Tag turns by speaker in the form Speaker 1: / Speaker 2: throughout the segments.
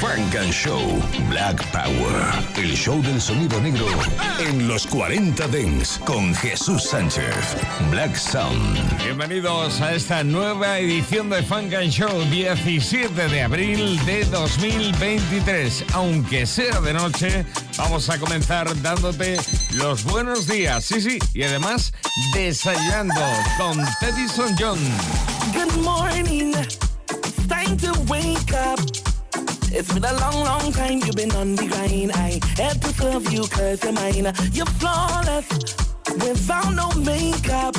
Speaker 1: Funk and Show Black Power. El show del sonido negro en los 40 Dents con Jesús Sánchez. Black Sound.
Speaker 2: Bienvenidos a esta nueva edición de Funk and Show 17 de abril de 2023. Aunque sea de noche, vamos a comenzar dándote los buenos días. Sí, sí, y además desayunando con Teddyson John.
Speaker 3: Good morning. It's time to wake up. It's been a long, long time you've been on the grind. I had to serve you cause you're mine. You're flawless without no makeup.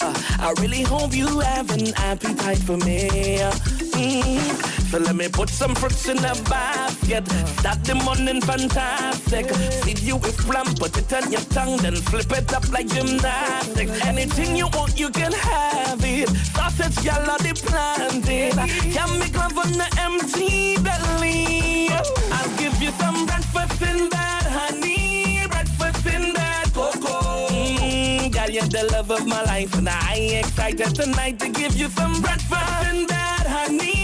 Speaker 3: Uh, I really hope you have an appetite for me. Mm. So let me put some fruits in a basket. Start the morning fantastic. Feed you with plum, put it on your tongue, then flip it up like gymnastics. Anything you want, you can have it. Sausage, yellow, the planted. Can make love on the empty belly. I'll give you some breakfast in bed, honey. Breakfast in bed, cocoa. Mm, girl, you're the love of my life, and I excited tonight to give you some breakfast in bed, honey.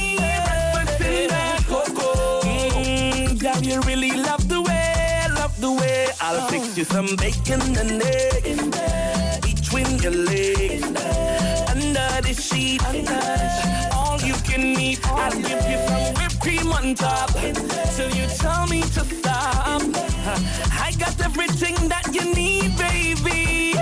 Speaker 3: Really love the way, love the way. I'll fix you some bacon and eggs between your legs, under the sheet. All you can eat. I'll give you some whipped cream on top till you tell me to stop. I got everything that you need, baby.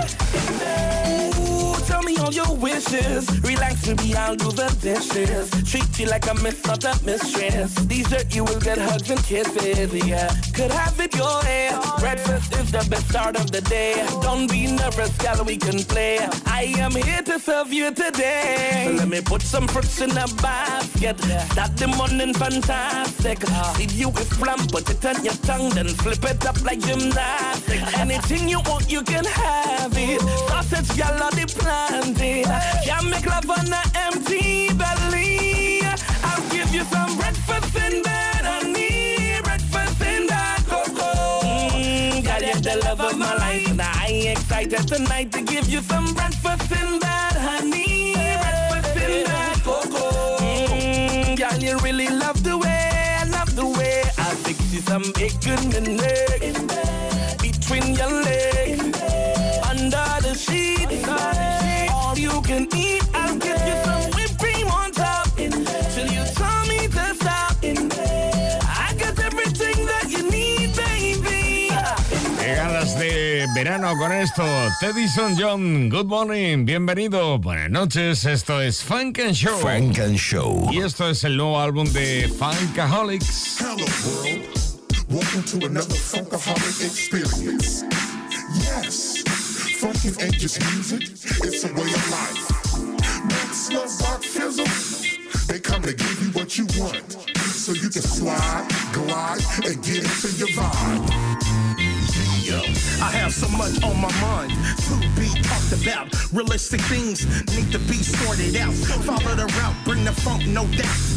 Speaker 3: Ooh, tell me all your wishes. Relax, baby, I'll do the dishes. Treat you like a miss, mistress. Dessert, you will get hugs and kisses, yeah. Could have it your way. Breakfast is the best start of the day. Don't be nervous, gal, we can play. I am here to serve you today. So let me put some fruits in a basket. Start the morning fantastic. Feed you with plum, put it on your tongue, then flip it up like gymnastics. Anything you want, you can have it. Sausage, yellow, the planted. Can make love on an empty belly. I'll give you some breakfast in bed, honey. Breakfast in bed, cocoa. Mm, girl, you're the love of my life, and I excited tonight to give you some breakfast in bed, honey. Bacon and eggs between your legs, under the sheets. All you can eat, I'll give you some whipped cream on top till you tell me to stop. I got everything that you need, baby.
Speaker 2: Qué ganas de verano con esto. Teddyson John, good morning, bienvenido. Buenas noches, esto es Funk and Show.
Speaker 1: Funk and Show.
Speaker 2: Y esto es el nuevo álbum de Funkaholics.
Speaker 4: Hello world, welcome to another Funkaholic experience. Yes, funky ain't just music, it's a way of life. Max Rock Fizzle, they come to give you what you want, so you can slide, glide, and get into your vibe.
Speaker 5: I have so much on my mind to be talked about. Realistic things need to be sorted out. Follow the route, bring the funk, no doubt.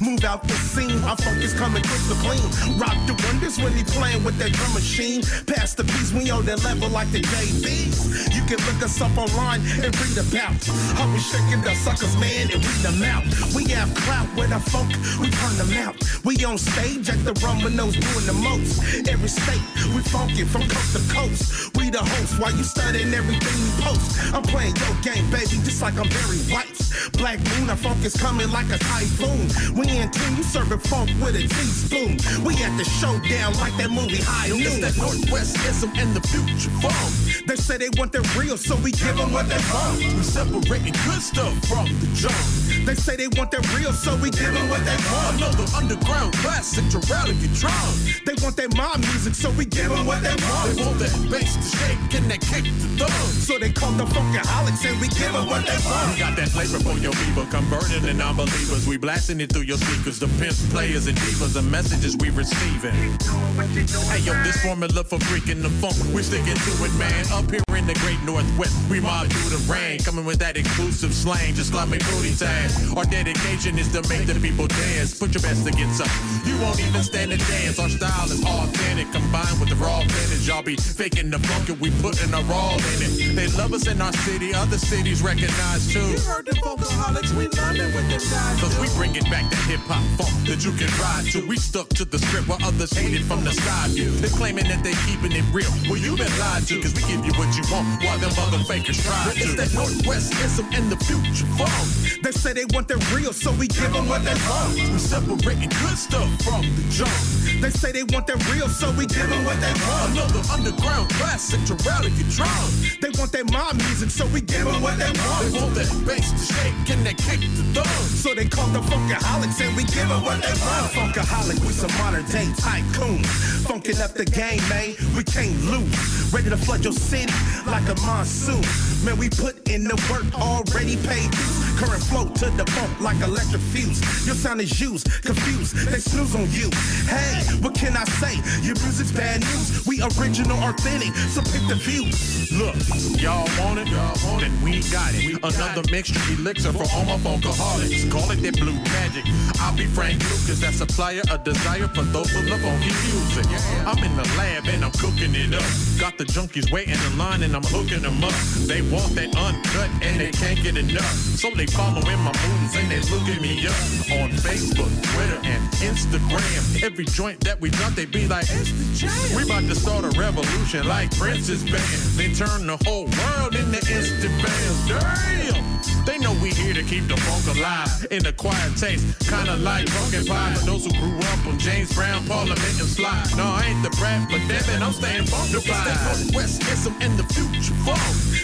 Speaker 5: Move out the scene, our funk is coming crystal clean. Rock the wonders when he playing with that drum machine. Pass the piece, we on that level like the JBs. You can look us up online and read about how we shaking the suckers, man, and read them out. We have clout with our funk, we turn them out. We on stage at the Rumble-Nos doing the most. Every state, we funky from coast to coast. We the host while you studying everything we post. I'm playing your game, baby, just like I'm Barry White. Black moon, our funk is coming like a typhoon. We in tune, you serving funk with a teaspoon. We at the showdown like that movie High Noon.
Speaker 6: It's that Northwestism and the future funk.
Speaker 5: They say they want the real, so we give them what they want.
Speaker 6: We separating good stuff from the junk.
Speaker 5: They say they want that real, so we give them what they want.
Speaker 6: Another underground classic to rally your drum.
Speaker 5: They want that mob music, so we give them what they want.
Speaker 6: They want that bass to shake and that kick to thumb.
Speaker 5: So they call the funkaholics and we give them what they want.
Speaker 6: We got that flavor for your people, converting the non-believers. We blasting it through your speakers. The pimps, players, and divas, the messages we receiving. Hey yo, this formula for freaking the funk, we sticking to it, man. Up here in the great northwest, we mob through the rain, coming with that exclusive slang, just like me booty tag. Our dedication is to make the people dance. Put your best against us. You won't even stand a chance. Our style is authentic, combined with the raw vintage. Y'all be faking the funk and we putting our all in it. They love us in our city, other cities recognize too.
Speaker 5: You heard the funkaholics, we London with them guys.
Speaker 6: Cause we bring it back to hip hop funk that you can ride to. We stuck to the script while others hate it from the side view. They claiming that they keeping it real. Well, you been lied to, cause we give you what you want while them other fakers try to.
Speaker 5: It's that Northwestism and the future funk. They say they want that real, so we give them what they want.
Speaker 6: We separating good stuff from the junk.
Speaker 5: They say they want that real, so we give them what they want.
Speaker 6: Another underground classic to rally your drum.
Speaker 5: They want that mob music, so we give them what they want.
Speaker 6: They
Speaker 5: want
Speaker 6: that bass to shake and that kick to thumb.
Speaker 5: So they call the funkaholics and we give them what they want. Funkaholic, we some modern day tycoons. Funkin' up the game, man, we can't lose. Ready to flood your city like a monsoon. Man, we put in the work, already paid dues. Current flow to the bump like electric fuse. Your sound is used, confused, they snooze on you. Hey, what can I say? Your music's bad news. We original, authentic, so pick the views.
Speaker 6: Look, y'all want it, y'all want it, we got it. Another mixture elixir for all my funkaholics. Call it that blue magic. I'll be Frank Lucas, that supplier, a desire for those who love funky music. I'm in the lab and I'm cooking it up. Got the junkies waiting in line and I'm hooking them up. They want that uncut and they can't get enough. So they following my moves and they looking me up on Facebook, Twitter, and Instagram. Every joint that we drop, they be like, it's the jam. We about to start a revolution like Prince's band. They turn the whole world into instant. Damn! They know we here to keep the funk alive in the quiet taste, kinda like pumpkin pie for those who grew up on James Brown, Parliament, and Sly. No, I ain't the brat, but damn it, I'm staying funkified. Westism and the future funk.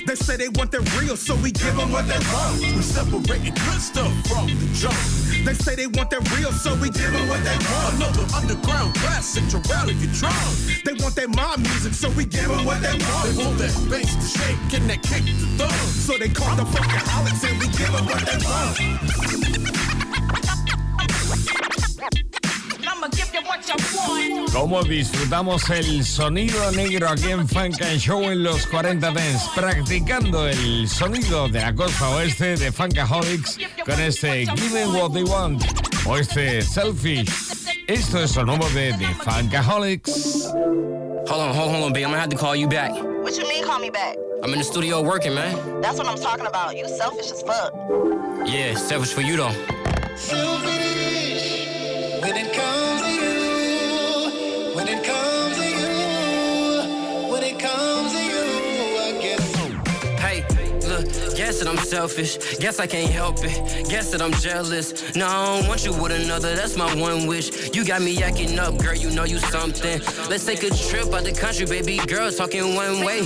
Speaker 5: They say they want that real, so we give them what they want.
Speaker 6: We separating good stuff from the junk.
Speaker 5: They say they want that real, so we give them what they want.
Speaker 6: Another underground classic to rally your drum.
Speaker 5: They want that mob music, so we give them what they want.
Speaker 6: They
Speaker 5: want.
Speaker 6: that bass to shake and that kick to thumb.
Speaker 5: So they call the funkaholics and we give them what they want.
Speaker 7: I'ma give you what you want.
Speaker 2: Cómo disfrutamos el sonido negro aquí en Funk and Show en los 40 Dance, practicando el sonido de la costa oeste de Funkaholics con este Give Me What They Want o este Selfish. Esto es lo nuevo de The Funkaholics.
Speaker 8: Hold on, hold, hold on, babe. I'm gonna have to call you back.
Speaker 7: What you mean, call me back?
Speaker 8: I'm in the studio working, man.
Speaker 7: That's what I'm talking about. You selfish as fuck.
Speaker 8: Yeah, selfish for you though.
Speaker 9: Guess
Speaker 8: that I'm selfish. Guess I can't help it. Guess that I'm jealous. No, I don't want you with another. That's my one wish. You got me yakking up, girl. You know you something. Let's take a trip out the country, baby girl. Talking one way.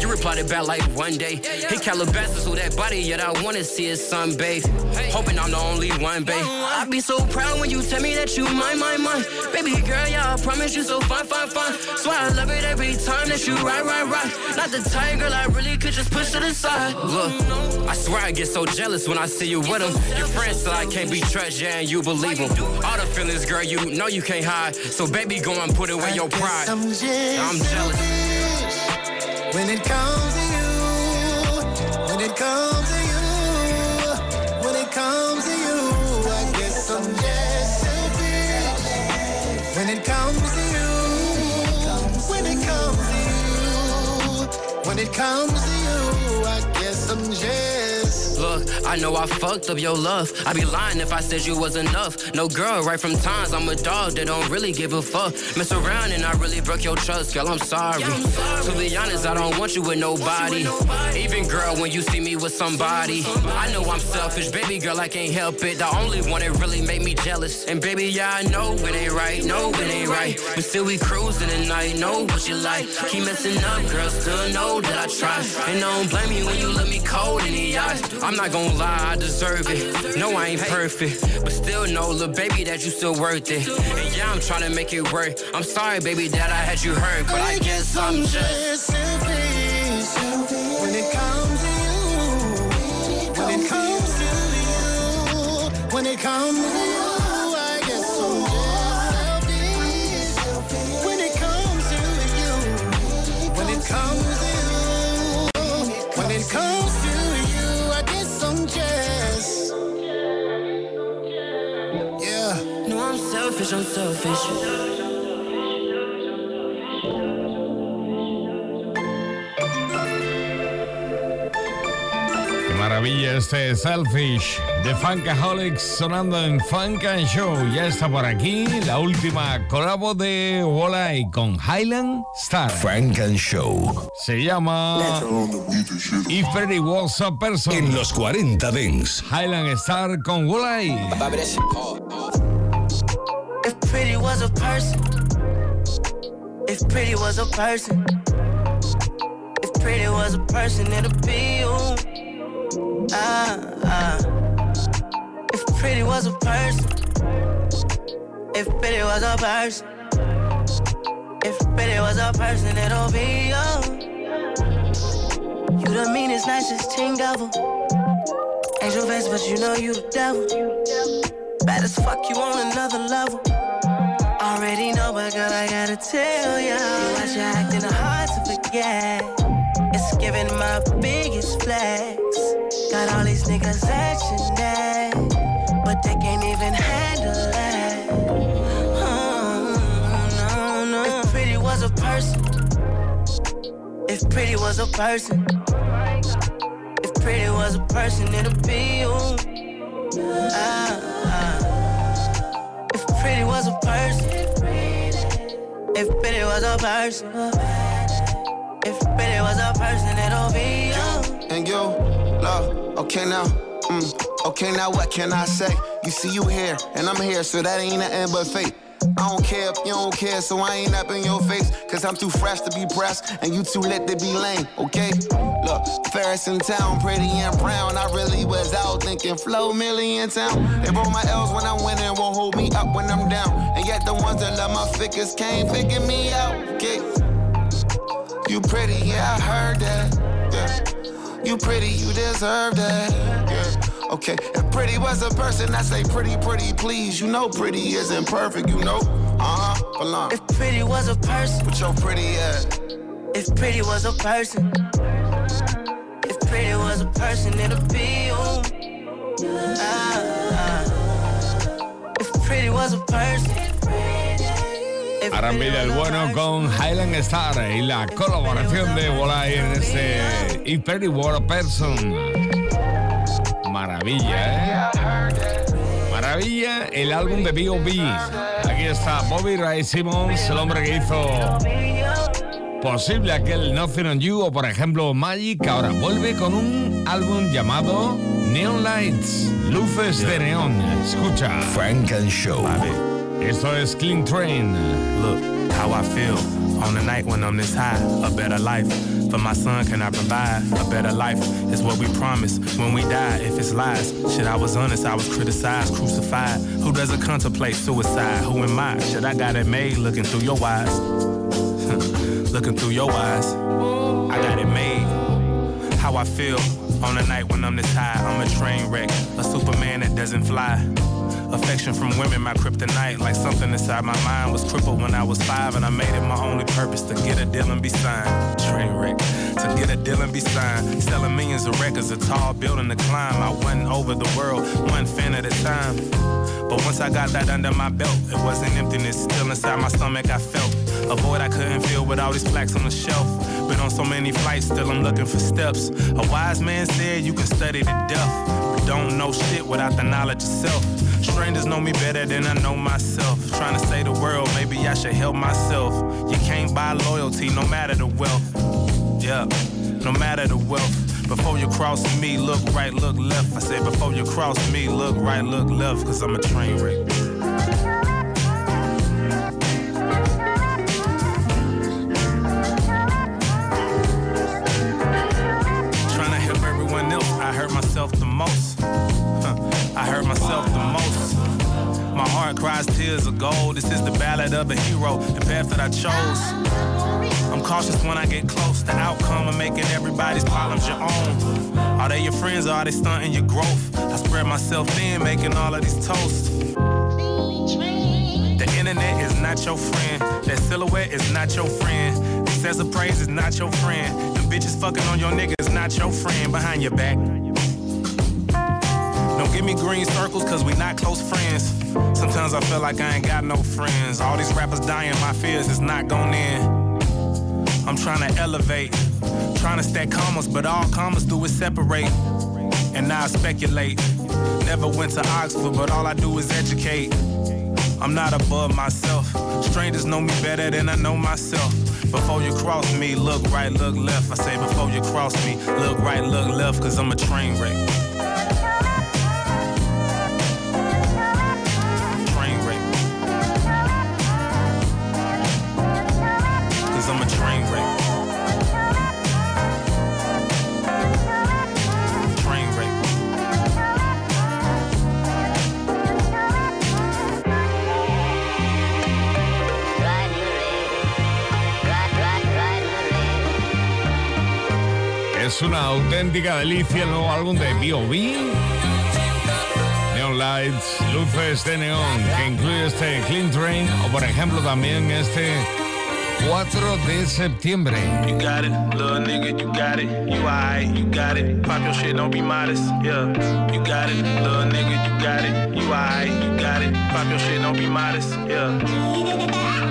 Speaker 8: You replied it back like one day. Hit Calabasas with that body, yet I wanna see it sunbathe. Hoping I'm the only one, babe. I'd be so proud when you tell me that you mine, mine, mine. Baby girl, yeah, I promise you so fine, fine, fine. Swear I love it every time that you ride, ride, ride. Not the girl, I really could just push to the side. Look, I swear I get so jealous when I see you with them. Your friends say I can't be trusted, yeah, and you believe them. All the feelings, girl, you know you can't hide. So baby, go and put away your pride.
Speaker 9: I'm just
Speaker 8: I'm jealous.
Speaker 9: When it comes to you, when it comes to you, when it comes to you, I guess I'm just selfish. When it comes to you, when it comes to you, when it comes to you, I
Speaker 8: know I fucked up your love. I'd be lying if I said you was enough. No girl, right from times, I'm a dog that don't really give a fuck. Mess around and I really broke your trust, girl, I'm sorry. To be honest, I don't want you with nobody. Even girl, when you see me with somebody. I know I'm selfish, baby girl, I can't help it. The only one that really made me jealous. And baby, yeah, I know it ain't right, no, it ain't right. But still we cruising at night, know what you like. Keep messing up, girl, still know that I try. And don't blame me when you look me cold in the eyes. I'm not gonna lie, I deserve it. No, I ain't perfect, but still know, little baby, that you still worth it. And yeah, I'm trying to make it work. I'm sorry, baby, that I had you hurt, but I guess I'm just.
Speaker 9: selfish when it comes to you. When it comes to you. When it comes to you,
Speaker 2: Qué maravilla este Selfish de Funkaholics sonando en Funk and Show. Ya está por aquí la última colabo de Walleye con Highland Star.
Speaker 1: Funk and Show.
Speaker 2: Se llama If Pretty Was a Person.
Speaker 1: En los 40 Dents.
Speaker 2: Highland Star con Walleye.
Speaker 10: Was a person, if pretty was a person, if pretty was a person, it'd be you. Ah, ah. If pretty was a person, if pretty was a person, if pretty was a person, it'll be you. You the meanest, nicest teen devil. Angel face, but you know you the devil. Bad as fuck, you on another level. Already know, but girl, I gotta tell ya. Watch you acting hard to forget. It's giving my biggest flex. Got all these niggas at your neck, but they can't even handle that. Oh, no, no. If pretty was a person, if pretty was a person, if pretty was a person, it'd be you. Ah, ah. If pretty was a person, if pretty was a person, if pretty was a person, it'll be you.
Speaker 11: and you, love. Okay now, mm, okay now, what can I say? You see you here, and I'm here, so that ain't nothing but fate. I don't care if you don't care, so I ain't up in your face. Cause I'm too fresh to be pressed, and you too lit to be lame, okay? Look, Ferris in town, pretty and brown. I really was out thinking flow million town. They roll my L's when I'm winning, won't hold me up when I'm down. And yet the ones that love my figures can't figure me out, okay? You pretty, yeah, I heard that. Yeah. You pretty, you deserve that. Yeah. Okay, if pretty was a person, I say pretty, pretty, please. You know pretty isn't perfect, you know. Uh huh. Belong.
Speaker 10: If pretty was a person,
Speaker 11: With your pretty ass.
Speaker 10: if pretty was a person, if pretty was a person, it'd be you. Ah, ah. If pretty was a person, if
Speaker 2: R&B
Speaker 10: pretty
Speaker 2: del
Speaker 10: was
Speaker 2: bueno con Highland Star y la colaboración de Walleye en este If Pretty Were a Person. Maravilla, ¿eh? Maravilla el álbum de B.O.B. Aquí está Bobby Ray Simmons, el hombre que hizo posible aquel Nothing on You o por ejemplo Magic, ahora vuelve con un álbum llamado Neon Lights, luces de neón. Escucha.
Speaker 1: Frank and Show.
Speaker 2: Esto es Clean Train.
Speaker 12: Look, how I feel on the night when I'm this high. A better life for my son, can I provide? A better life is what we promise when we die. If it's lies, shit, I was honest, I was criticized, crucified. Who doesn't contemplate suicide? Who am I? Shit, I got it made looking through your eyes. looking through your eyes. I got it made. How I feel on the night when I'm this high. I'm a train wreck, a Superman that doesn't fly. Affection from women, my kryptonite. Like something inside my mind was crippled when I was five, and I made it my only purpose to get a deal and be signed. Train wreck, to get a deal and be signed. Selling millions of records, a tall building to climb. I went over the world, one fan at a time. But once I got that under my belt, it wasn't emptiness. Still inside my stomach, I felt a void I couldn't feel with all these plaques on the shelf. Been on so many flights, still I'm looking for steps. A wise man said you can study to death, but don't know shit without the knowledge of self. Strangers know me better than I know myself. Trying to save the world, maybe I should help myself. You can't buy loyalty, no matter the wealth. Yeah, no matter the wealth. Before you cross me, look right, look left. I said before you cross me, look right, look left, cause I'm a train wreck. Is of gold. This is the ballad of a hero, the path that I chose. I'm cautious when I get close. The outcome of making everybody's problems your own. Are they your friends or are they stunting your growth? I spread myself thin, making all of these toasts. The internet is not your friend. That silhouette is not your friend. Excessive praise is not your friend. Them bitches fucking on your niggas not your friend behind your back. Don't give me green circles, cause we not close friends. Sometimes I feel like I ain't got no friends. All these rappers dying, my fears is not going in. I'm trying to elevate, trying to stack commas, but all commas do is separate. And now I speculate. Never went to Oxford, but all I do is educate. I'm not above myself. Strangers know me better than I know myself. Before you cross me, look right, look left. I say before you cross me, look right, look left, cause I'm a train wreck.
Speaker 2: Es una auténtica delicia el nuevo álbum de B.O.B. Neon Lights, luces de neón, que incluye este Clean Train o por ejemplo también este 4 de septiembre.
Speaker 12: You got it, little nigga, you got it. You alright, you got it. Pop your shit, don't be modest. Yeah, you got it, little nigga, you got it. You alright, you got it. Pop your shit, don't be modest. Yeah.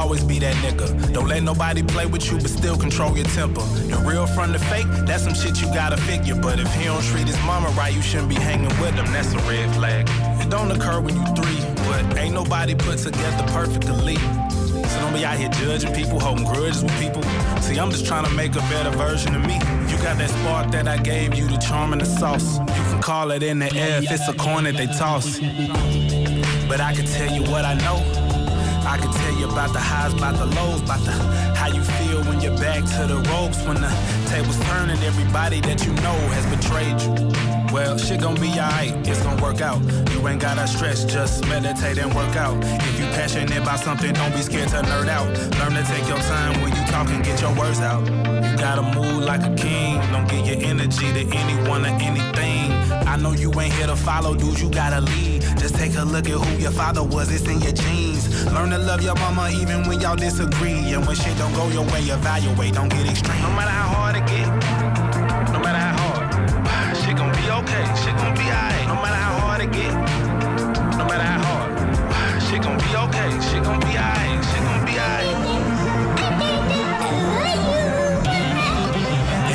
Speaker 12: Always be that nigga. Don't let nobody play with you, but still control your temper. The real from the fake, that's some shit you gotta figure. But if he don't treat his mama right, you shouldn't be hanging with him. That's a red flag. It don't occur when you three, but ain't nobody put together perfectly. So don't be out here judging people, holding grudges with people. See, I'm just trying to make a better version of me. You got that spark that I gave you, the charm and the sauce. You can call it in the air if it's a coin that they toss. But I can tell you what I know. I can tell you about the highs, about the lows, about the how you feel when you're back to the ropes, when the tables turn and everybody that you know has betrayed you. Well, shit gon' be alright, it's gon' work out. You ain't gotta stress, just meditate and work out. If you passionate about something, don't be scared to nerd out. Learn to take your time when you talk and get your words out. You gotta move like a king, don't give your energy to anyone or anything. I know you ain't here to follow, dude, you gotta lead. Just take a look at who your father was, it's in your genes. Learn to love your mama even when y'all disagree. And when shit don't go your way, evaluate, don't get extreme. No matter how hard it get, no matter how hard, shit gon' be okay, shit gon' be alright. No matter how hard it get, no matter how hard, shit gon' be okay, shit gon' be alright, shit gon' be alright.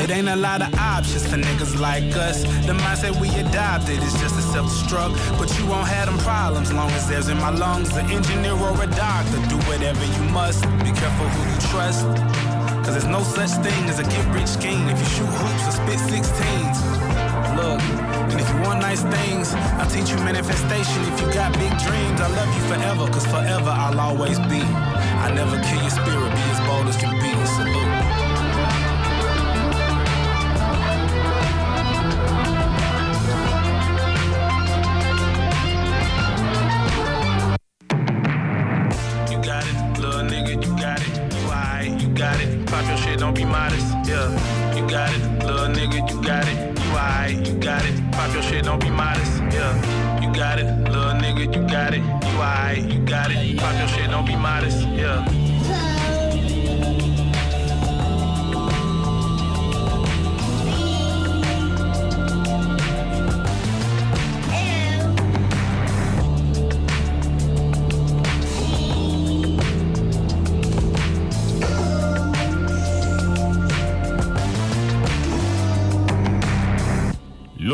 Speaker 12: It ain't a lot of options for niggas like us. The mindset we adopted is just self-destruct. But you won't have them problems long as there's in my lungs. An engineer or a doctor, do whatever you must. Be careful who you trust. Cause there's no such thing as a get rich scheme if you shoot hoops or spit 16s. Look, and if you want nice things, I'll teach you manifestation. If you got big dreams, I love you forever, cause forever I'll always be. I never kill your spirit, be as bold as you be. Salute.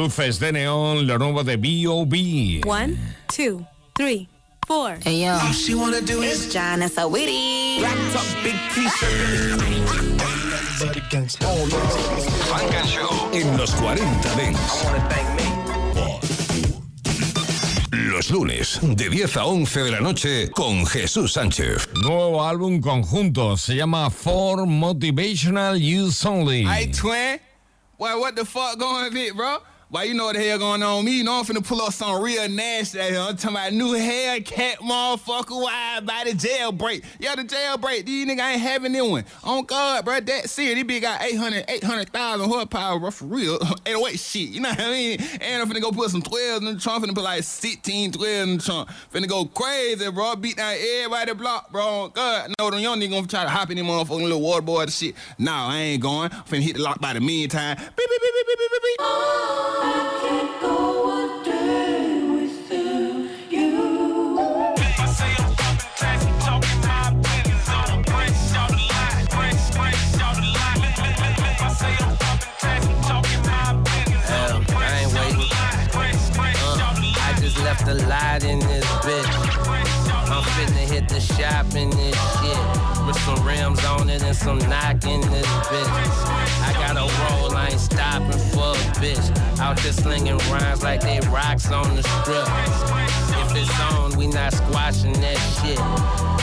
Speaker 2: Luces de neón, lo nuevo de B.O.B.
Speaker 13: One, two, three, four. Hey yo,
Speaker 9: All she wanna do is
Speaker 13: John and Sawiri.
Speaker 9: Wrapped up big t-shirt.
Speaker 1: Funk and Show en los 40 Dents. Los lunes, de 10 a 11 de la noche, con Jesús Sánchez.
Speaker 2: Nuevo álbum conjunto, se llama For Motivational Use Only.
Speaker 14: Hey, twin. Boy, what the fuck going on, bro?
Speaker 15: Why you know what the hell going on me? You know I'm finna pull up some real nasty. I'm talking about new Hellcat motherfucker why by the jailbreak. Yeah, the jailbreak. These niggas ain't having that one. On God, bro, that serious. This bitch got 800, 800,000 horsepower, bro, for real. 808 shit, you know what I mean? And I'm finna go put some 12s in the trunk. Finna put like 16, 12 in the trunk. Finna go crazy, bro. Beat down everybody block, bro. On God, I know them young niggas gonna try to hop in them motherfucking little water boy and shit. Nah, I ain't going. Finna hit the lock by the meantime. Beep, beep, beep, beep, beep, beep, beep.
Speaker 16: Hell, I ain't waiting. Just left a lot in this bitch. I'm finna hit the shop in this shit. With some rims on it and some knock in this bitch. Stopping for a bitch. Out here slinging rhymes like they rocks on the strip. If it's on, we not squashing that shit.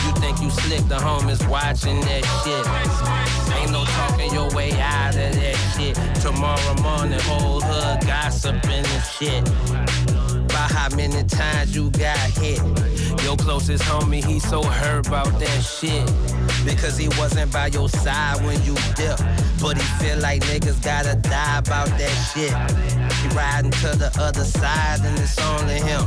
Speaker 16: You think you slick, the homies watching that shit. Ain't no talking your way out of that shit. Tomorrow morning, whole hood gossiping and shit. How many times you got hit. Your closest homie, he so hurt about that shit. Because he wasn't by your side when you dip. But he feel like niggas gotta die about that shit. He riding to the other side and it's only him.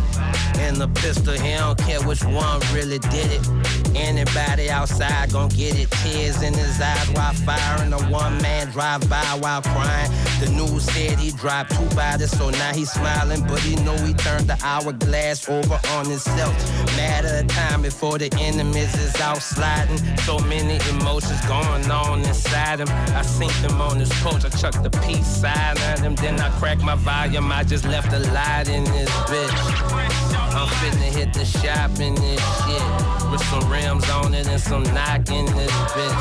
Speaker 16: And the pistol, he don't care which one really did it. Anybody outside gon' get it. Tears in his eyes while firing. A one man drive by while crying. The news said he dropped two bodies, so now he's smiling. But he know he turned the hourglass over on himself. Matter of time before the enemies is out sliding. So many emotions going on inside him. I sink them on his coach. I chuck the peace sign at him. Then I crack my volume. I just left a light in this bitch. I'm finna hit the shop in this shit. With some rims on it and some knock in this bitch.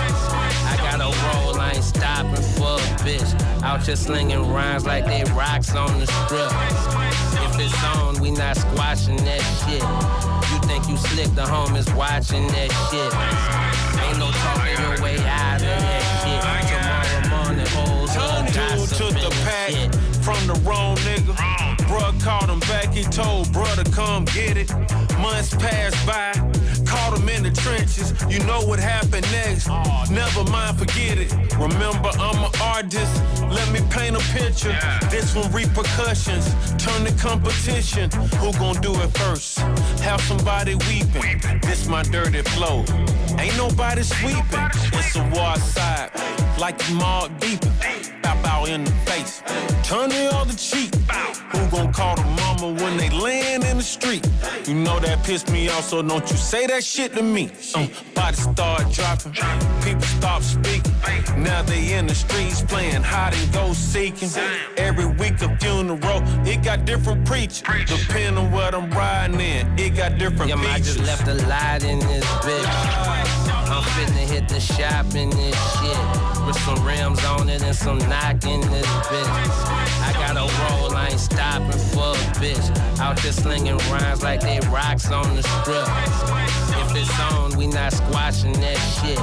Speaker 16: I got a roll, I ain't stopping for a bitch. Out here slinging rhymes like they rocks on the strip. If it's on, we not squashing that shit. You think you slick, the homies watching that shit. Ain't no talking your way out of that shit. Tomorrow morning, hoes up, gossiping
Speaker 17: the pack
Speaker 16: shit.
Speaker 17: From the wrong nigga. Bruh called him back, he told to come get it. Months passed by, caught him in the trenches. You know what happened next. Never mind, forget it. Remember, I'm an artist. Let me paint a picture. This one repercussions. Turn the competition. Who gon' do it first? Have somebody weeping. This my dirty flow. Ain't nobody sweeping. It's war side. Like the mark deep. Pop out in the face. Turn me all the other cheek. Who gon' call the mama when they land in the street? You know that pissed me off, so don't you say that shit to me. Bodies start dropping. People stop speaking. Now they in the streets playing hide and go seeking. Every week a funeral. It got different preachers. Depending on what I'm riding in. It got different
Speaker 16: Yeah, I just left a light in this bitch. Finna hit the shop in this shit. With some rims on it and some knock in this bitch. I got a roll, I ain't stopping for a bitch. Out here slinging rhymes like they rocks on the strip. If it's on, we not squashing that shit.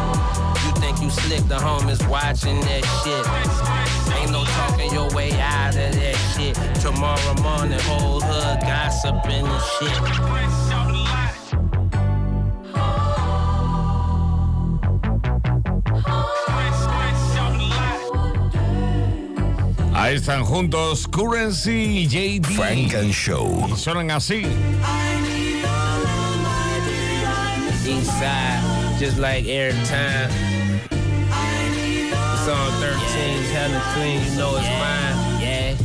Speaker 16: You think you slick, the homies watching that shit. Ain't no talking your way out of that shit. Tomorrow morning, whole hood gossiping and shit.
Speaker 2: Ahí están juntos Currency y JD.
Speaker 1: Funk and Show.
Speaker 2: Y suenan así.
Speaker 16: East side, just like every time. It's on 13, hella clean, you know it's mine. Yeah.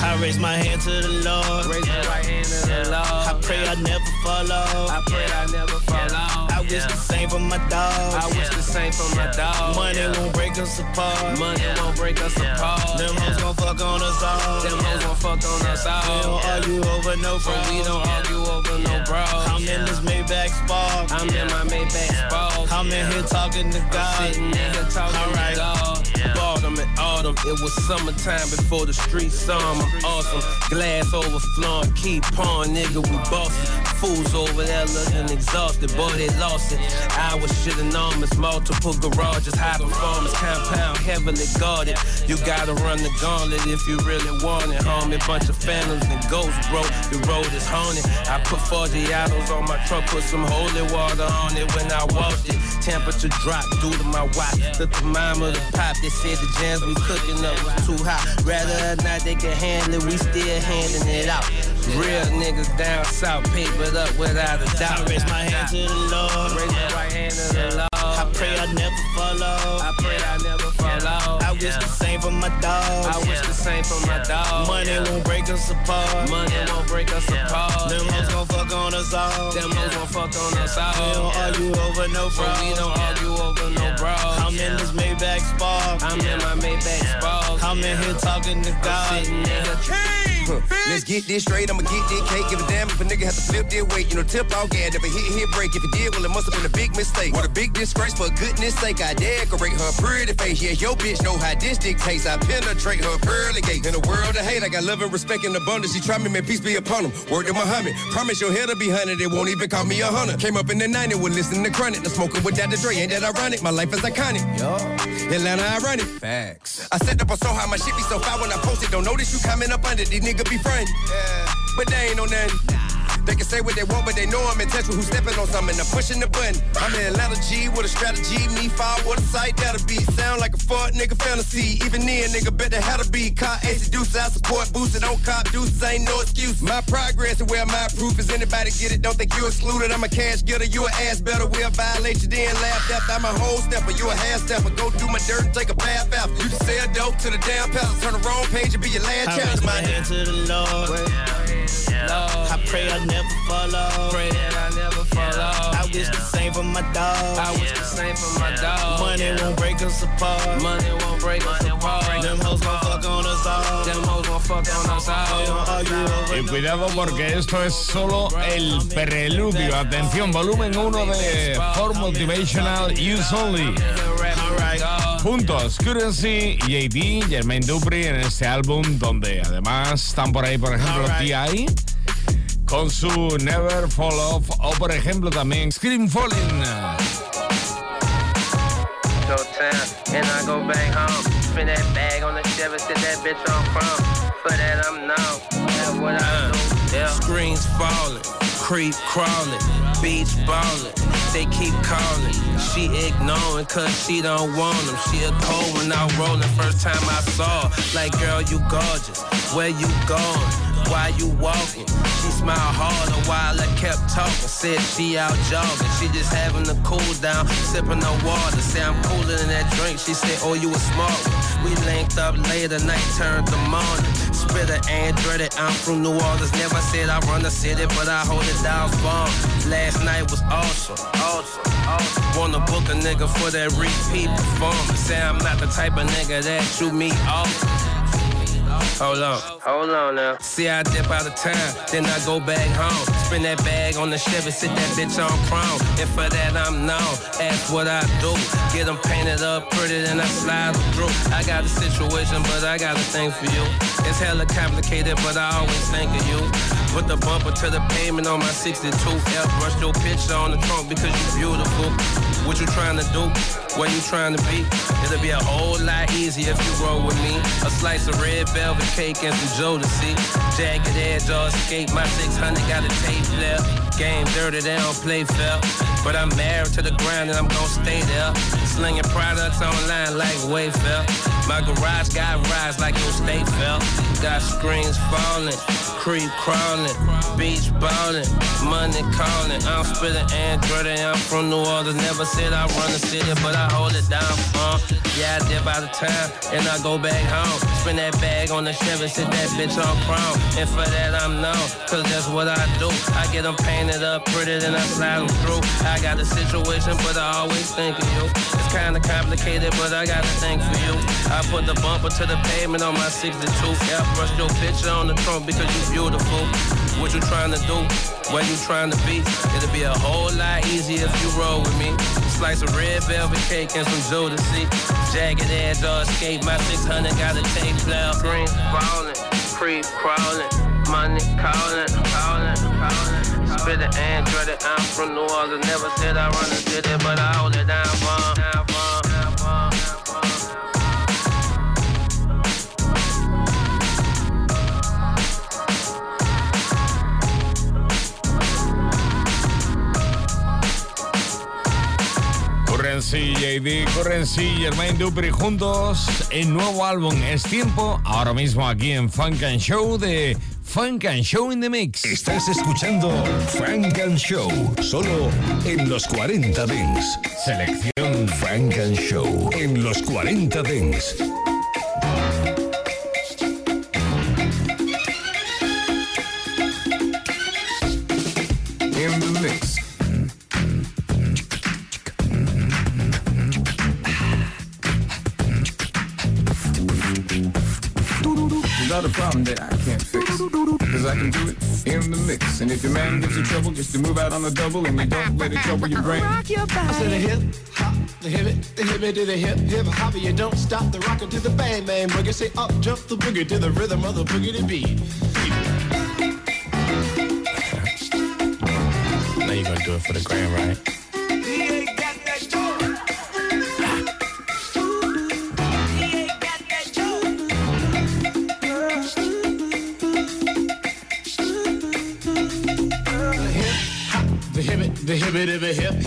Speaker 18: I raise my hand to the Lord.
Speaker 16: Raise my right hand to the Lord.
Speaker 18: I pray I never fall off.
Speaker 16: I pray I never fall off.
Speaker 18: I wish the same for my dogs.
Speaker 16: I wish the same for my dog.
Speaker 18: Money won't break us apart.
Speaker 16: Money won't break us apart.
Speaker 18: Them hoes gon' fuck on us all.
Speaker 16: Them hoes gon' fuck on us all.
Speaker 18: We don't argue over no bro.
Speaker 16: We don't argue over no bro.
Speaker 18: I'm in this Maybach spark.
Speaker 16: I'm in my Maybach Spark.
Speaker 18: I'm in here talking to God.
Speaker 16: Sitting nigga talking
Speaker 18: Alright.
Speaker 16: to God. Autumn and autumn, it was summertime before the streets saw awesome. Glass overflowing, keep on, nigga, we boss. Fools over there looking exhausted, boy, they lost it. I was shit enormous, multiple garages, high performance compound, heavily guarded. You gotta run the gauntlet if you really want it, homie. Bunch of phantoms and ghosts, bro. The road is haunted. I put Forgiatos on my truck, put some holy water on it when I walked it. Temperature dropped due to my watch. The thermometer pop, they said the jams we cooking up was too hot. Rather or not, they can handle it, we still handing it out. Real niggas down south, papered up without a doubt.
Speaker 18: I raise my hand to the Lord.
Speaker 16: Raise my right hand to the Lord.
Speaker 18: I pray I never fall off.
Speaker 16: I pray I never fall off.
Speaker 18: I wish the same for my dogs.
Speaker 16: I wish the same for my dog.
Speaker 18: Money won't break us apart.
Speaker 16: Money won't break us apart.
Speaker 18: Them hoes gon' fuck on us all.
Speaker 16: Them hoes gon' fuck on us all.
Speaker 18: We don't argue over no bro.
Speaker 16: We don't argue over no bro.
Speaker 18: I'm in this Maybach Spark.
Speaker 16: I'm in my Maybach Spark.
Speaker 18: I'm in here talking to God.
Speaker 19: Huh. Let's get this straight, I'ma get this cake. Give a damn if a nigga have to flip their weight. You know, tip off gas, never hit, hit break. If it did, well, it must have been a big mistake. What a big disgrace, for goodness sake. I decorate her pretty face. Yeah, your bitch know how this dictates. I penetrate her pearly gates. In a world of hate, I got love and respect in abundance. She try me, man, peace be upon him. Word to Muhammad. Promise your head'll be hunted. It won't even call me a hunter. Came up in the 90s with listening to Chronic. The smoking with Dr. Dre. Ain't that ironic? My life is iconic. Yo. Atlanta ironic. Facts. I set up a so high, my shit be so fire when I post it. Don't notice you coming up under. These niggas be friends. Yeah. But they ain't on nothing. They can say what they want, but they know I'm in touch with who's stepping on something. I'm pushing the button. I'm in Atlanta G with a strategy. Me five, what a sight that'll be. Sound like a fuck nigga fantasy. Even then, nigga, better how to be. Caught ace deuce, I support boosted. Don't cop deuces, ain't no excuse. My progress and where my proof is. Anybody get it? Don't think you excluded. I'm a cash getter. You a ass better. We'll violate you then laugh after. I'm a whole stepper. You a half stepper. Go do my dirt and take a bath after. You can sell dope to the damn palace. Turn the wrong page and be your last
Speaker 18: I
Speaker 19: challenge.
Speaker 18: raise my hand to the Lord. I pray I never fall off.
Speaker 16: Pray that I never fall off.
Speaker 18: I wish the same for my dog.
Speaker 16: I wish the same for my dog.
Speaker 18: Money won't break us apart.
Speaker 16: Money won't break us apart.
Speaker 18: Them hoes gon' fuck on us all.
Speaker 16: Them hoes gon' fuck on us all.
Speaker 2: Y cuidado porque esto es solo el preludio. Atención, volumen 1 de For Motivational Use Only. Juntos, Currency, JD, Jermaine Dupri en este álbum donde además están por ahí, por ejemplo, T.I. con su Never Fall Off o por ejemplo también Screens Falling.
Speaker 8: Go town, and I go back home. Spin that bag on the Chevy, sit that bitch on chrome. For that I'm known. That's what I do. Yeah.
Speaker 16: Screens falling, creep crawling, beach balling. They keep calling. She ignoring cause she don't want them. She a cold when I'm rolling. First time I saw her. Like, girl, you gorgeous. Where you going? Why you walking? She smiled harder while I kept talking. Said she out jogging. She just having a cool down, sipping no water. Say I'm cooler than that drink. She said, Oh, you a smart. We linked up later, night turned the morning. Spit a Android, I'm from New Orleans. Never said I run the city, but I hold it down for. Last night was awesome, awesome, awesome. Wanna book a nigga for that repeat performance. Say I'm not the type of nigga that you meet often. Hold on.
Speaker 8: Hold on now.
Speaker 16: See, I dip out of town, then I go back home. Spin that bag on the Chevy, sit that bitch on chrome. And for that, I'm known. Ask what I do. Get them painted up pretty, then I slide them through. I got a situation, but I got a thing for you. It's hella complicated, but I always think of you. Put the bumper to the pavement on my 62 F. Brush your picture on the trunk because you beautiful. What you trying to do? Where you trying to be? It'll be a whole lot easier if you roll with me. A slice of red velvet cake and some Jodeci. Jagged edge or escape. My 600 got a tape left. Game dirty, they don't play fair. But I'm married to the ground and I'm gonna stay there. Slinging products online like Wayfair. My garage got rise like your state fell. Got screens falling, creep crawling, beach balling, money calling. I'm spitting Android, I'm from New Orleans. Never said I run the city, but I hold it down. Uh, yeah, I dip out of town and I go back home. Spin that bag on the Chevy, sit that bitch on chrome. And for that I'm known, cause that's what I do. I get them painted up pretty, then I slide them through. I got a situation, but I always think of you. It's kinda complicated, but I got a thing for you. I put the bumper to the pavement on my 62. Yeah, brush your picture on the trunk because you beautiful. What you trying to do? Where you trying to be? It'll be a whole lot easier if you roll with me. Slice of red velvet cake and some Jodeci. Jagged edge or escape. My 600 got a tape player.
Speaker 8: Screens falling, creep crawling,
Speaker 16: Money calling, calling, calling. Spit the Android, I'm from New Orleans. Never said I run the city, but I hold it down for
Speaker 2: Currency, JD, Currency, Jermaine Dupri juntos en nuevo álbum Es Tiempo, ahora mismo aquí en Funk and Show de Funk and Show in the Mix.
Speaker 1: Estás escuchando Frank and Show, solo en los 40 Dents.
Speaker 2: Selección
Speaker 1: Frank and Show en los 40 Dents.
Speaker 14: If your man gives you trouble, just to move out on the double and you don't let it trouble your brain.
Speaker 9: Rock your body. I said the hip hop, the hip it, the hip it to the hip hip hop. You don't stop the rocker to the bang bang boogie. Say up jump the boogie to the rhythm of the boogie to beat.
Speaker 12: Now you're gonna do it for the gram, right?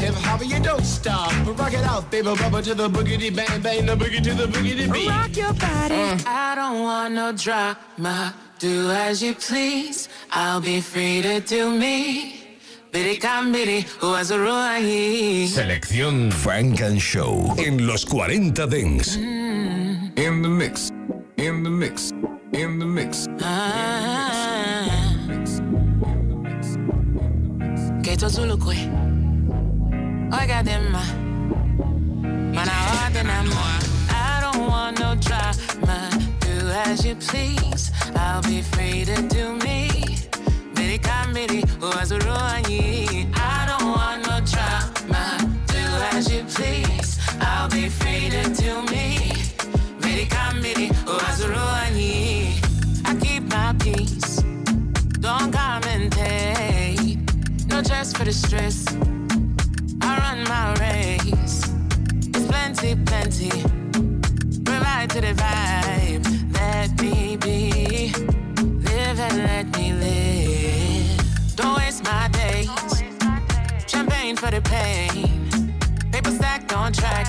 Speaker 9: Hip hip hop. You don't stop, but rock it out, baby, bubba to the boogity bang bang, the boogie to the boogie to beat.
Speaker 13: Rock your body. Mm.
Speaker 20: I don't want no drama. Do as you please. I'll be free to do me. Biddy come biddy, who has a rule
Speaker 1: Selección Funk and Show en los 40 Dance. Mm.
Speaker 14: In the mix. In the mix. In the mix.
Speaker 20: Keto Zulukwe. Oiga dem ma. Mana orde na mo. I got in my mo I don't want no drama. Do as you please. I'll be free to do me. Biddy come biddy, who has a ruanyi. I don't want no drama. Do as you please. I'll be free to do me. Biddy come biddy, who has a ruanyi. I keep my peace. Don't commentate. No dress for the stress. Plenty. Provide to the vibe. Let me be. Live and let me live. Don't waste my days. Champagne for the pain. Paper stacked on track.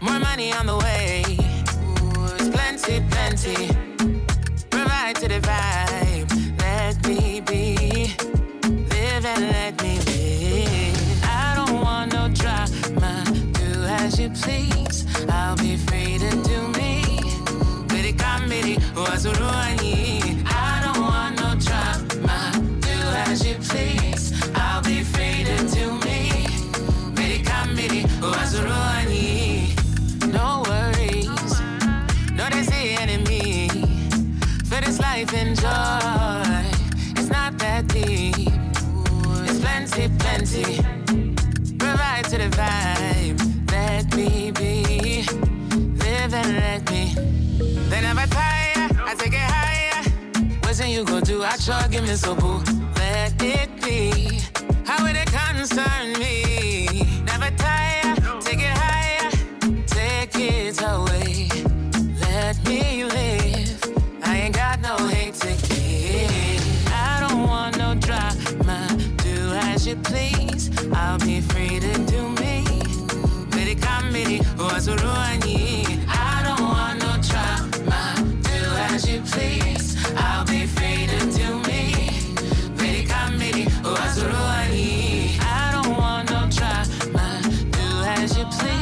Speaker 20: More money on the way. Ooh, it's plenty, plenty. Provide to the vibe. Biddy, was ruani. You go do? I try give me so boo. Let it be. How would it concern me? Never tire. Take it higher. Take it away. Let me live. I ain't got no hate to give. I don't want no drama. Do as you please. I'll be free to do me. Biddy come biddy, as you please.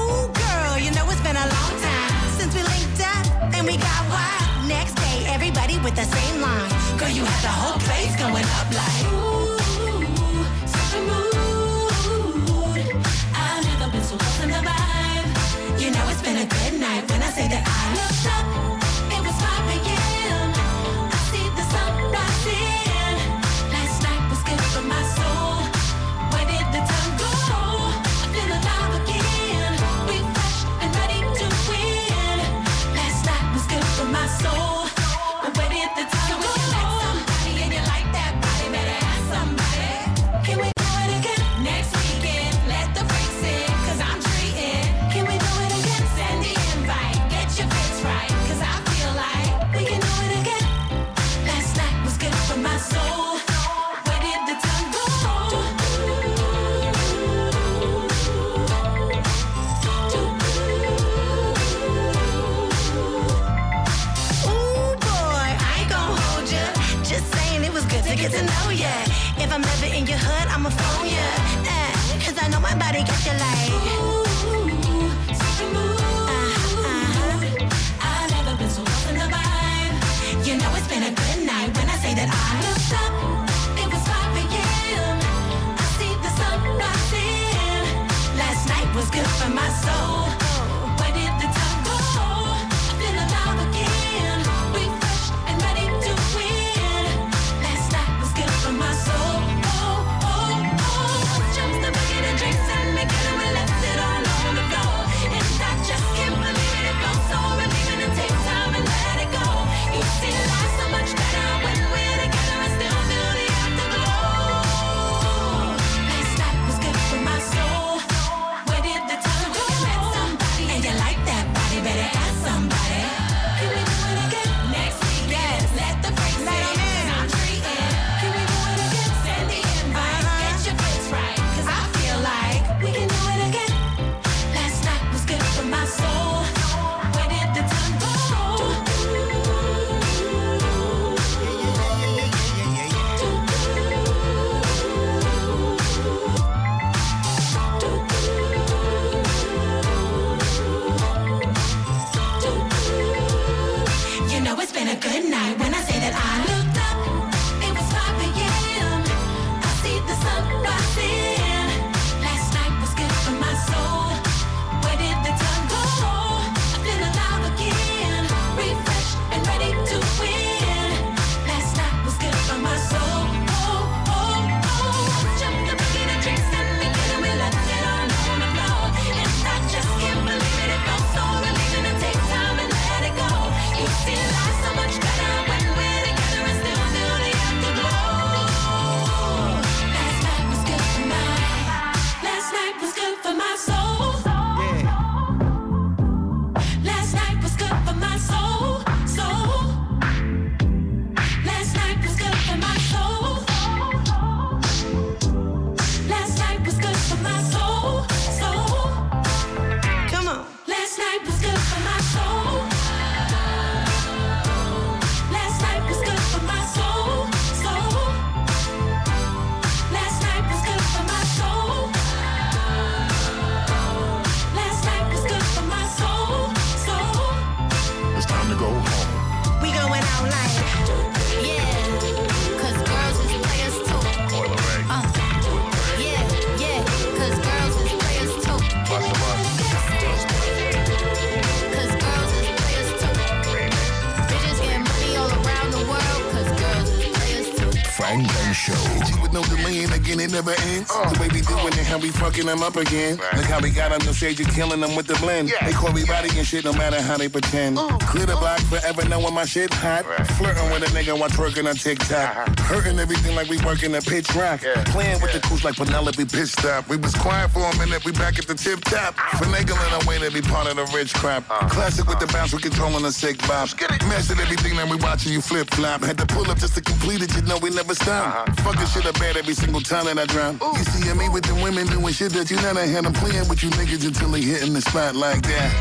Speaker 13: picking them up
Speaker 21: again. Right.
Speaker 22: Look how we got them, the shade, you're killing them with the blend. Yeah. They call me body and shit no matter how they pretend. Ooh. Clear the block forever knowing my shit hot. Right. Flirting right. with a nigga while twerking on TikTok. Uh-huh. Hurting everything like we working a pitch rock. Yeah. Playing with yeah. the crews like Penelope pissed Stop. We was quiet for a minute, we back at the tip top. Finagling way to be part of the rich crap. Uh-huh. Classic with the bounce, we controlling the sick bop. Messing everything that we watching you flip flop. Had to pull up just to complete it, you know we never stop. Uh-huh. Fucking shit up bad every single time that I drop. You see me with the women doing shit that you know had them playing with you niggas until they hitting the spot like that.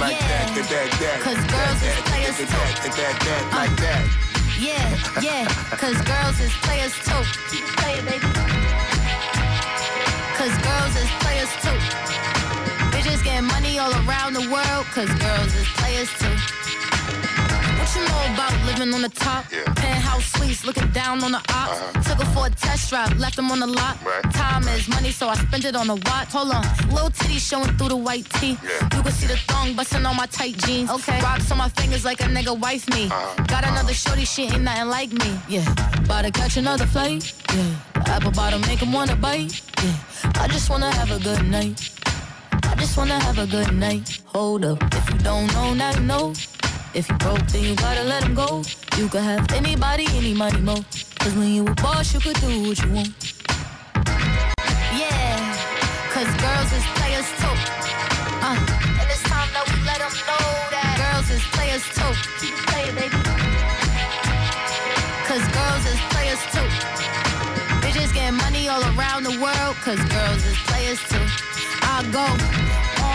Speaker 22: Like yeah. that, that, that.
Speaker 21: Cause that, girls that, is players
Speaker 22: that, too. That, that, that, uh, like that.
Speaker 21: Yeah, yeah, cause girls is players too. Play it, baby. Cause girls is players too. Bitches getting money all around the world, cause girls is players too the top? Penthouse suites, looking down on the ops. Uh-huh. Took her for a test drive, left them on the lot. Time is money, so I spend it on a watch. Hold on, little titty showing through the white tee. You can see the thong busting on my tight jeans. Okay, rocks on my fingers like a nigga wife me. Uh-huh. Got uh-huh. another shorty, she ain't nothing like me. Yeah, about to catch another flight. Yeah, apple bottom make him wanna bite. Yeah, I just wanna have a good night. I just wanna have a good night. Hold up, if you don't know, now you know. If you broke, then you gotta let him go. You could have anybody, any money, mo. Cause when you a boss, you could do what you want. Yeah, cause girls is players too. Uh, and it's time that we let them know that girls is players too. Keep playing, baby. Cause girls is players too. Bitches getting money all around the world, cause girls is players too. I go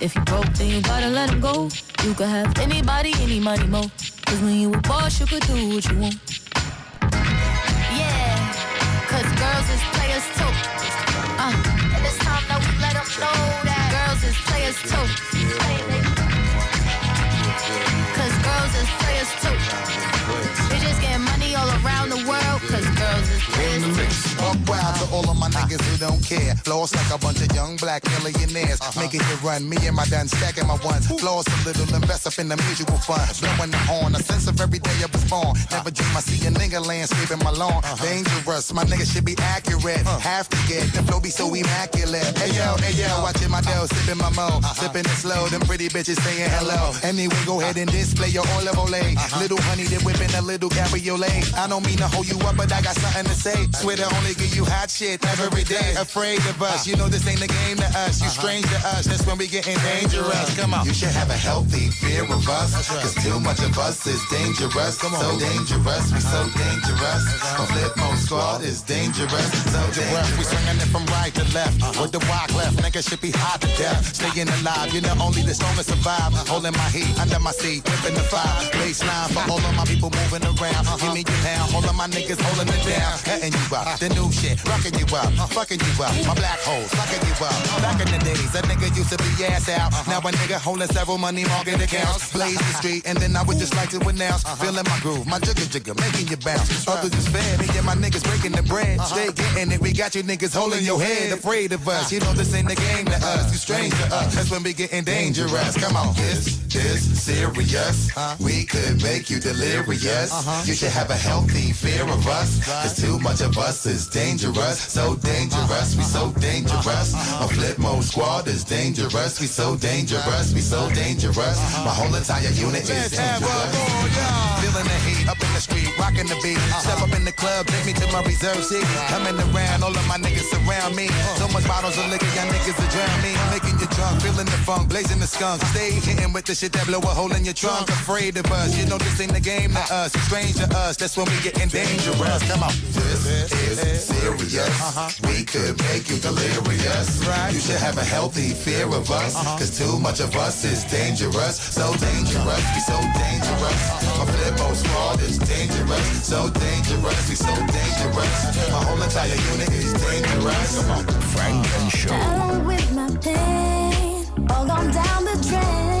Speaker 21: If you broke, then you gotta let him go. You could have anybody, any money, mo. Cause when you a boss, you could do what you want. Yeah, cause girls is players too. Uh, and it's time that we let them know that girls is players too. Cause girls is players too. Bitches getting money all around the world, cause girls is players too.
Speaker 23: Buck wild to all of my niggas who don't care. Floss like a bunch of young black millionaires. Making it run, me and my done stacking my ones. Floss a little, invest up in the mutual fund. Blowing the horn, a sense of every day I was born. Never dream I see a nigga landscaping my lawn. Dangerous, my nigga should be accurate. Have to get the flow be so immaculate. Hey yo, hey yo, watching my dough, sipping my mo. Sipping it slow, them pretty bitches saying hello. Anyway, go ahead and display your olive olay. Little honey, they whipping a little cabriolet. I don't mean to hold you up, but I got something to say. Swear to only give you hot shit every day. Afraid of us, you know this ain't a game to us. You uh-huh. strange to us, that's when we getting dangerous. Come on.
Speaker 22: You should have a healthy fear of us. Cause too much of us is dangerous. So dangerous, we so dangerous. Uh-huh. A flip mode squad is dangerous. So dangerous.
Speaker 23: We swinging it from right to left. Uh-huh. With the walk left, nigga should be hot to death. Staying alive, you know only the strongest survive. Holding my heat under my seat, whipping the fire. Baseline for all of my people moving around. Give me your pound, all of my niggas holding it down. Cutting you up, the new shit, rocking you up, uh, fucking you up. My black holes, fucking you up. Back in the days, a nigga used to be ass out. Uh-huh. Now a nigga holding several money market accounts. Blaze the street, and then I would just like to announce. Uh-huh. Feeling my groove, my jigger jigger, making you bounce. Others is fed, me and my niggas breaking the bread. Uh-huh. Stay getting it, we got you niggas holding your head. Afraid of us, you know this ain't the game to us. You strange to us, that's when we getting dangerous. Come on,
Speaker 22: This is serious. We could make you delirious. You should have a healthy fear of us. Cause too much of us is dangerous. So dangerous, we so dangerous. My flip mode squad is dangerous. We so dangerous, we so dangerous. My whole entire unit is dangerous.
Speaker 23: Feeling the heat up in the street, rocking the beat. Step up in the club, take me to my reserve seat. Coming around, all of my niggas surround me. So much bottles of liquor, y'all niggas will drown me. Making you drunk, feeling the funk, blazing the skunk. Stay hitting with the shit that blow a hole in your trunk. Afraid of us, you know this ain't the game to us. It's strange to us, that's when we getting dangerous. Come on.
Speaker 22: This is serious. Uh-huh. We could make you delirious. You should have a healthy fear of us. Uh-huh. Cause too much of us is dangerous. So dangerous, we so dangerous. Uh-huh. My flip mode squad is dangerous. So dangerous, we so dangerous. My whole entire unit is dangerous. Come on. Funk and Show.
Speaker 24: Along with my pain, all gone down the drain.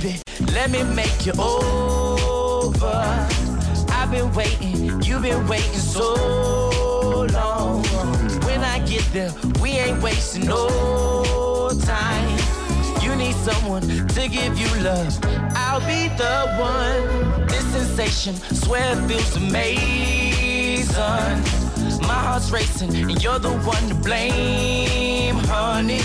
Speaker 24: Baby. Let me make you
Speaker 25: over. I've been waiting, you've been waiting so long. When I get there, we ain't wasting no time. You need someone to give you love. I'll be the one. This sensation, swear it feels amazing. My heart's racing, and you're the one to blame, honey.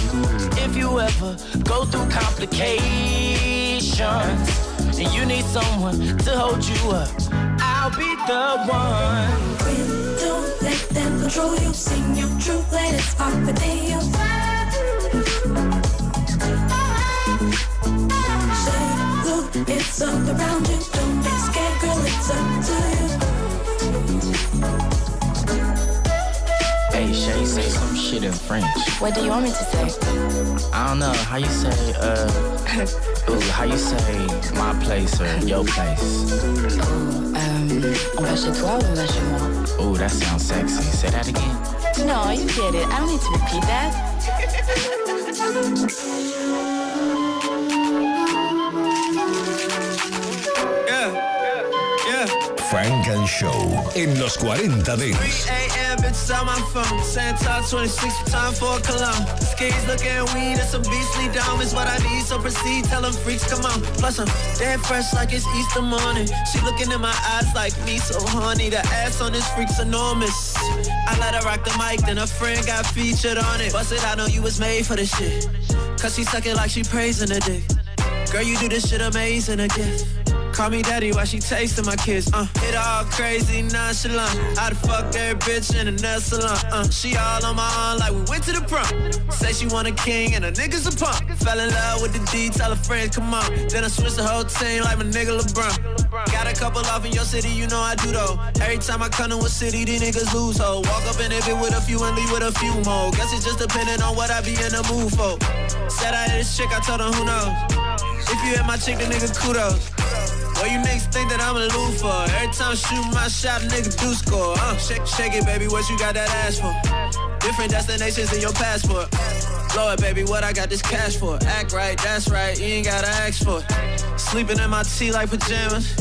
Speaker 25: If you ever go through complications, and you need someone to hold you up, I'll be the one.
Speaker 24: Don't let them control you. Sing your truth, let it spark day. Say, look, it's up around you. Don't be scared, girl, it's up to
Speaker 25: Hey, shit in French.
Speaker 13: What do you want me to say?
Speaker 25: I don't know how you say, uh, ooh, how you say my place or your place.
Speaker 13: Um, on va chez toi ou on va chez moi?
Speaker 25: Ooh, that sounds sexy. Say that again.
Speaker 13: No, you get it. I don't need to repeat that.
Speaker 1: Show en los 40 Dance.
Speaker 26: 3 a.m. bitches on my phone. Santa 26 time for a cologne. Skis looking weed and some beastly dome is what I need. So proceed, tell them freaks, come on. Plus I'm dead fresh like it's Easter morning. She looking in my eyes like me, so honey. The ass on this freak's enormous. I let her rock the mic, then a friend got featured on it. I know you was made for this shit. Cause she suck it like she praising the dick. Girl, you do this shit amazing again. Call me daddy while she tasting my kids. Uh, it all crazy, nonchalant. I would fuck every bitch in a nail salon. Uh, she all on my arm like we went to the prom. Say she want a king and a nigga's a punk. Fell in love with the D, tell her friends come on. Then I switch the whole team like my nigga LeBron. Got a couple off in your city, you know I do though. Every time I come to a city, these niggas lose ho. Walk up in it with a few and leave with a few more. Guess it's just depending on what I be in the mood for. Said I hit this chick, I told her who knows. If you hit my chick, the nigga kudos. Well, you niggas think that I'm a for? Every time I shoot my shot, nigga do score. Uh, shake, shake it, baby. What you got that ass for? Different destinations in your passport. Blow it, baby. What I got this cash for? Act right, that's right. You ain't gotta ask for. Sleeping in my tea like pajamas.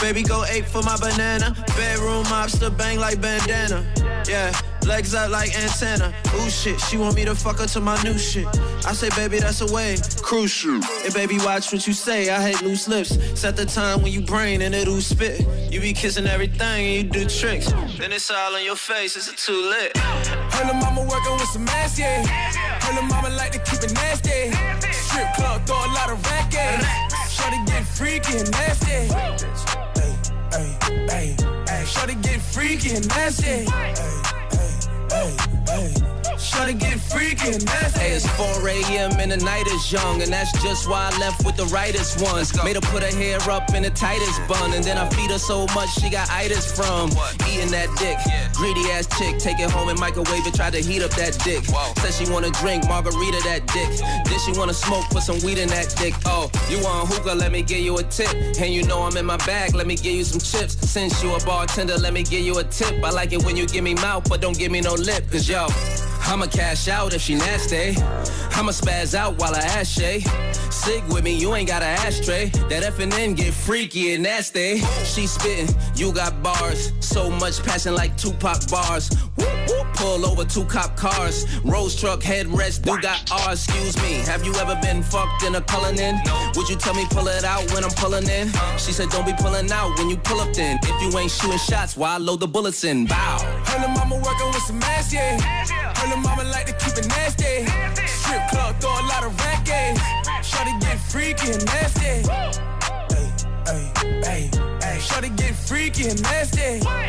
Speaker 26: Baby, go ape for my banana. Bedroom mobster, bang like bandana. Yeah, legs up like antenna. Ooh shit, she want me to fuck her to my new shit. I say, baby, that's a way. Crucial. Hey, baby, watch what you say. I hate loose lips. Set the time when you brain and it'll spit. You be kissing everything and you do tricks. Then it's all on your face. Is it too lit?
Speaker 12: Her mama working with some ass, yeah. Her mama like to keep it nasty. Strip club, throw a lot of racket. Shorty get freaky and nasty. Hey, hey, hey, hey. Shorty get freaky and nasty. Hey, hey, hey, Shorty get freaky and nasty.
Speaker 16: Hey, it's 4 a.m. and the night is young, and that's just why I left with the rightest ones. Made her put her hair up in the tightest bun, and then I feed her so much she got itis from eating that dick. Greedy ass chick, take it home and microwave it, try to heat up that dick. Said she wanna drink margarita that dick. Then she wanna smoke, put some weed in that dick. Oh, you want hookah? Let me give you a tip. And you know I'm in my bag, let me give you some chips. Since you a bartender, let me give you a tip. I like it when you give me mouth, but don't give me no lip, cause yo. I'ma cash out if she nasty. I'ma spaz out while I ass Shay. Sig with me, you ain't got an ashtray. That F and N get freaky and nasty. She spittin', you got bars. So much passion like Tupac bars. Whoop, whoop, pull over two cop cars. Rose truck headrest, do got R. Excuse me, have you ever been fucked in a pulling in? Would you tell me pull it out when I'm pulling in? She said don't be pulling out when you pull up then. If you ain't shooting shots, why load the bullets in? Bow.
Speaker 12: Her mama working with some ass, yeah. Little mama like to keep it nasty. Strip club, throw a lot of racket. Eh. Shorty get freaky and nasty. Hey, hey, hey, hey. Shorty get freaky and nasty. Hey,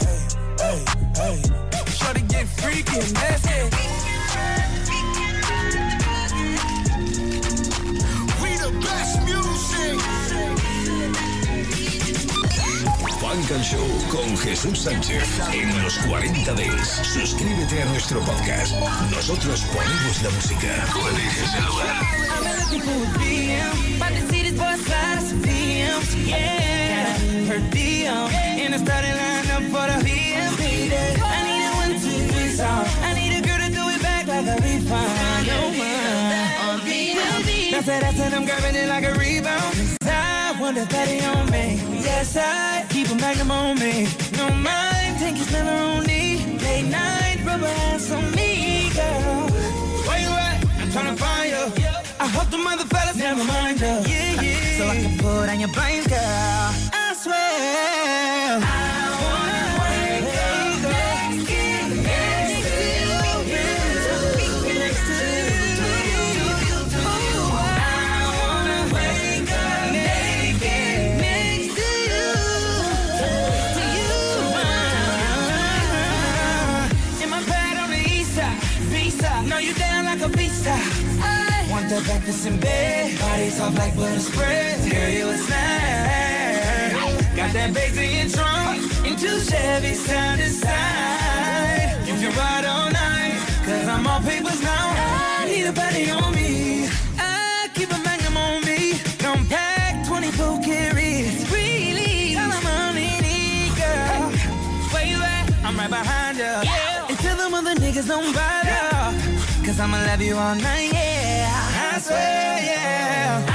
Speaker 12: hey, hey, hey. Shorty get freaky and nasty.
Speaker 1: Funk and Show con Jesús Sánchez en los 40 Days. Suscríbete a nuestro podcast. Nosotros ponemos la música. Tú el lugar.
Speaker 27: I've been looking for a BM. About to see this boy
Speaker 25: for the I need a one, two, three song. I need a girl to back like a refund. Yo, man. That's it, that's it, I'm grabbing it like a rebound. 'Cause I want a daddy on me. Yes, I keep a magnum on me. No mind, take your sneller on me. Late night, rubber ass on me, girl. Where you at? I'm tryna find you. I hope the mother fellas never mind you. Yeah, yeah. So I can put on your brains, girl. I swear. I side. Know you down like a beast side. Want that breakfast in bed, body soft like butter spread. Girl, you a snack. Got that your trunk, in two Chevys side to side. You can ride all night, cause I'm all papers now. I need a body on me. I keep a magnum on me. Compact 24 carats. Really, tell I'm in it, girl. Where you at? I'm right behind you. Yeah. And tell them other niggas don't bother. Cause I'ma love you all night, yeah. I swear, yeah.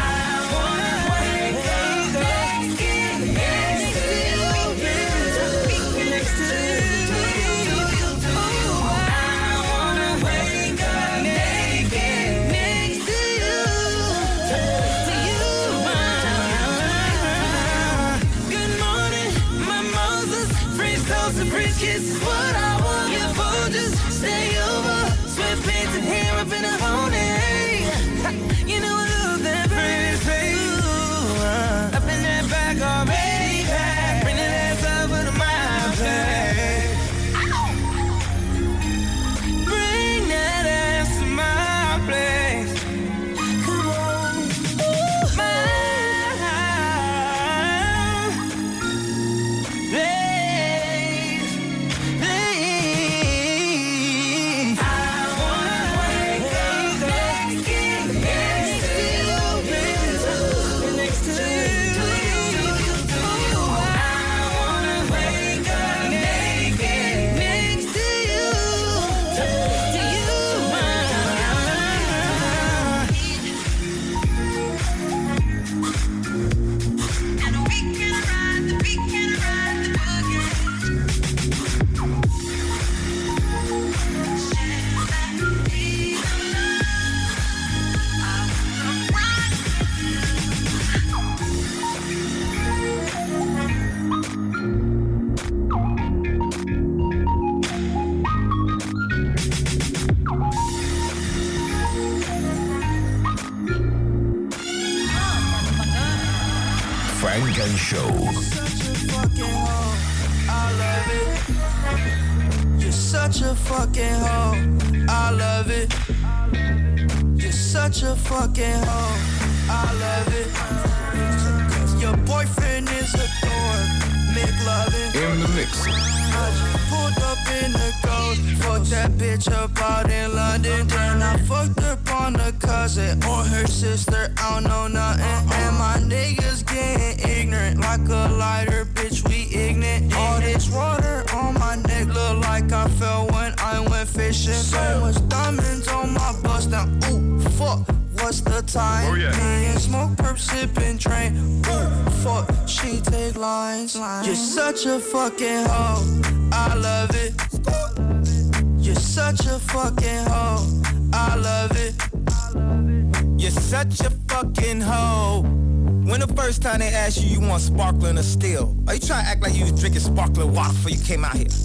Speaker 25: Before you came out here?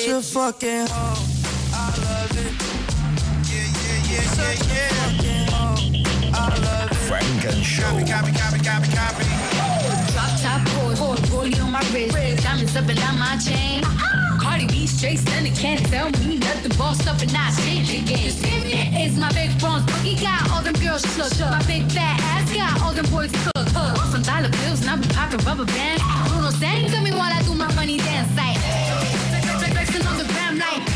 Speaker 10: such a fucking hoe. I love it. Yeah, yeah, yeah, such yeah, yeah. a fucking hoe. I love it.
Speaker 1: Funk and Show.
Speaker 10: Copy, copy, copy, copy, copy.
Speaker 24: Drop top
Speaker 21: got pores, pores, rollie on my wrist, diamonds up and down my chain. Uh-huh. Cardi B straight stunning, can't tell me nothing. Bossed up and not change again. It's my big bronze boogie, got all them girls shook. My big fat ass got all them boys cook. Hook. Some dollar bills, and I be popping rubber bands. Bruno sang to me while I do my money dance like. Flexing on the gram like.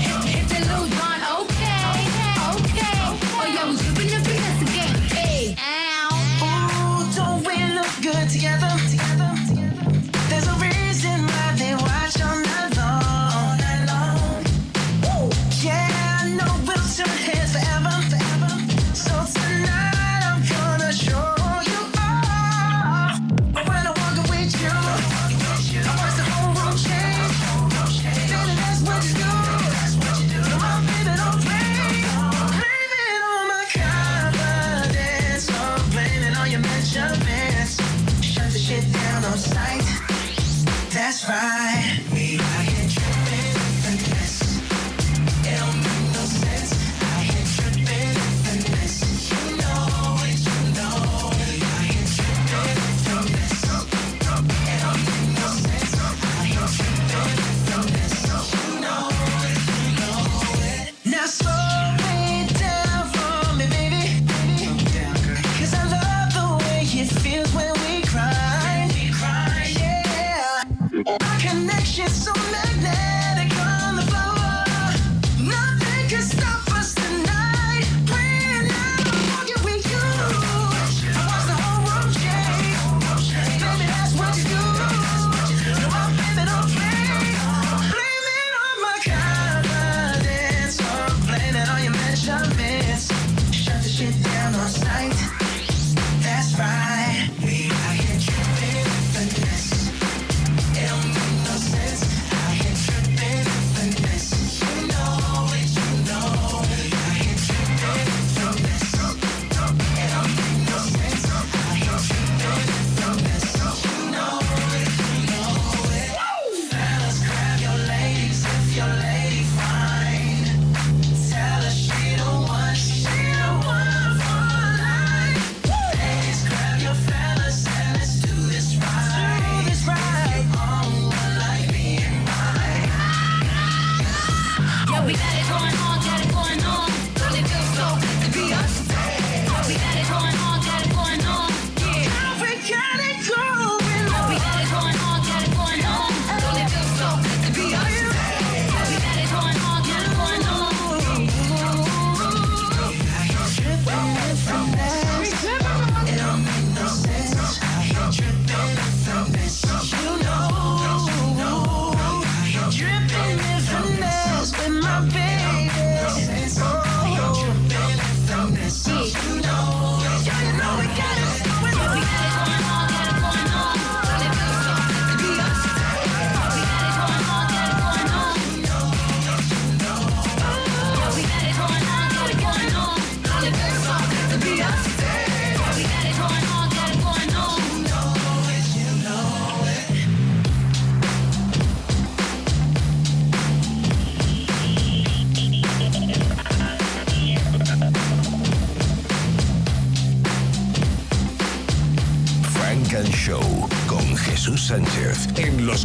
Speaker 21: Hit, hit the little John, okay, okay. Oh finesse again. Hey, ow.
Speaker 10: Ooh, don't we look good together? Together.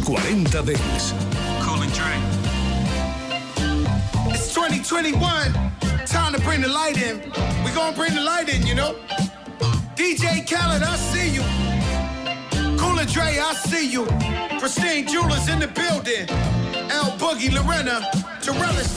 Speaker 1: 40 Dance.
Speaker 28: Cool and Dre. It's 2021. Time to bring the light in. We gonna bring the light in, you know. DJ Khaled, I see you. Cool and Dre, I see you. Pristine Jewelers in the building. L Boogie, Lorena, to relish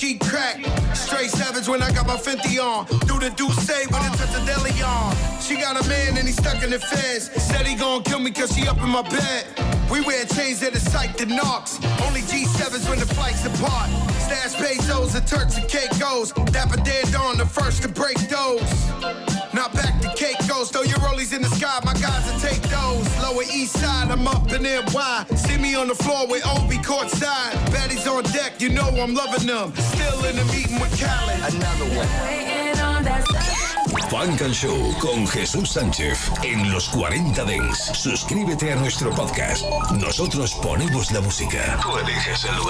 Speaker 29: that crack.
Speaker 28: Straight savage when I got my 50 on. Do the do say when it touch the deli on. She got a man and he stuck in the feds. Said he gon' kill me cause she up in my bed. We wear chains that are psyched to knocks. Only G7s when the flights apart. Stash pesos and Turks and Caicos. Dapper dead on the first to break those. Now back to Caicos, throw your rollies in the sky, my guys will take those. Lower east side, I'm up in there, why? See me on the floor with Obi courtside. Baddies on deck, you know I'm loving them. Still in the meeting with Khaled. Another one.
Speaker 29: Waiting on that
Speaker 1: Funk and Show con Jesús Sánchez en los 40 Dance. Suscríbete a nuestro podcast. Nosotros ponemos la música. Tú eliges el lugar.